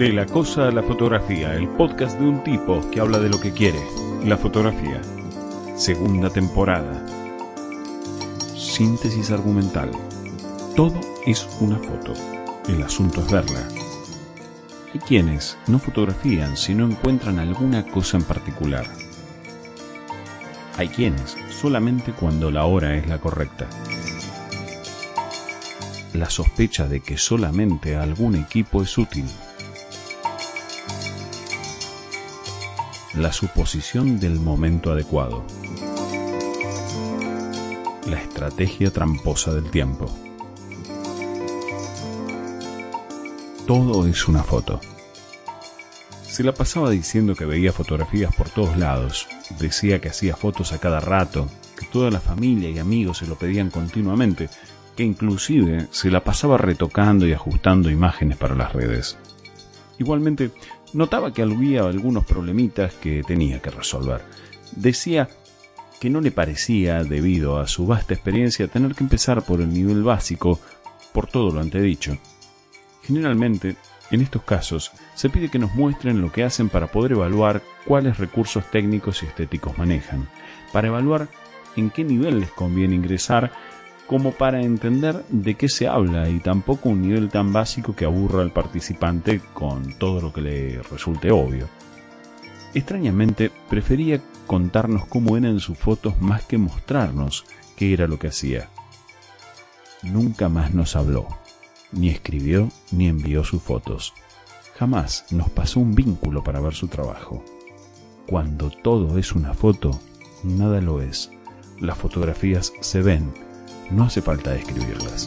De la cosa a la fotografía, el podcast de un tipo que habla de lo que quiere, la fotografía. Segunda temporada. Síntesis argumental. Todo es una foto. El asunto es verla. Hay quienes no fotografían si no encuentran alguna cosa en particular. Hay quienes solamente cuando la hora es la correcta. La sospecha de que solamente algún equipo es útil la suposición del momento adecuado, la estrategia tramposa del tiempo. Todo es una foto. Se la pasaba diciendo que veía fotografías por todos lados, decía que hacía fotos a cada rato, que toda la familia y amigos se lo pedían continuamente, que inclusive se la pasaba retocando y ajustando imágenes para las redes. Igualmente, notaba que había algunos problemitas que tenía que resolver. Decía que no le parecía, debido a su vasta experiencia, tener que empezar por el nivel básico por todo lo antedicho. Generalmente, en estos casos, se pide que nos muestren lo que hacen para poder evaluar cuáles recursos técnicos y estéticos manejan, para evaluar en qué nivel les conviene ingresar como para entender de qué se habla y tampoco un nivel tan básico que aburra al participante con todo lo que le resulte obvio. Extrañamente, prefería contarnos cómo eran sus fotos más que mostrarnos qué era lo que hacía. Nunca más nos habló, ni escribió ni envió sus fotos. Jamás nos pasó un vínculo para ver su trabajo. Cuando todo es una foto, nada lo es. Las fotografías se ven, no hace falta escribirlas.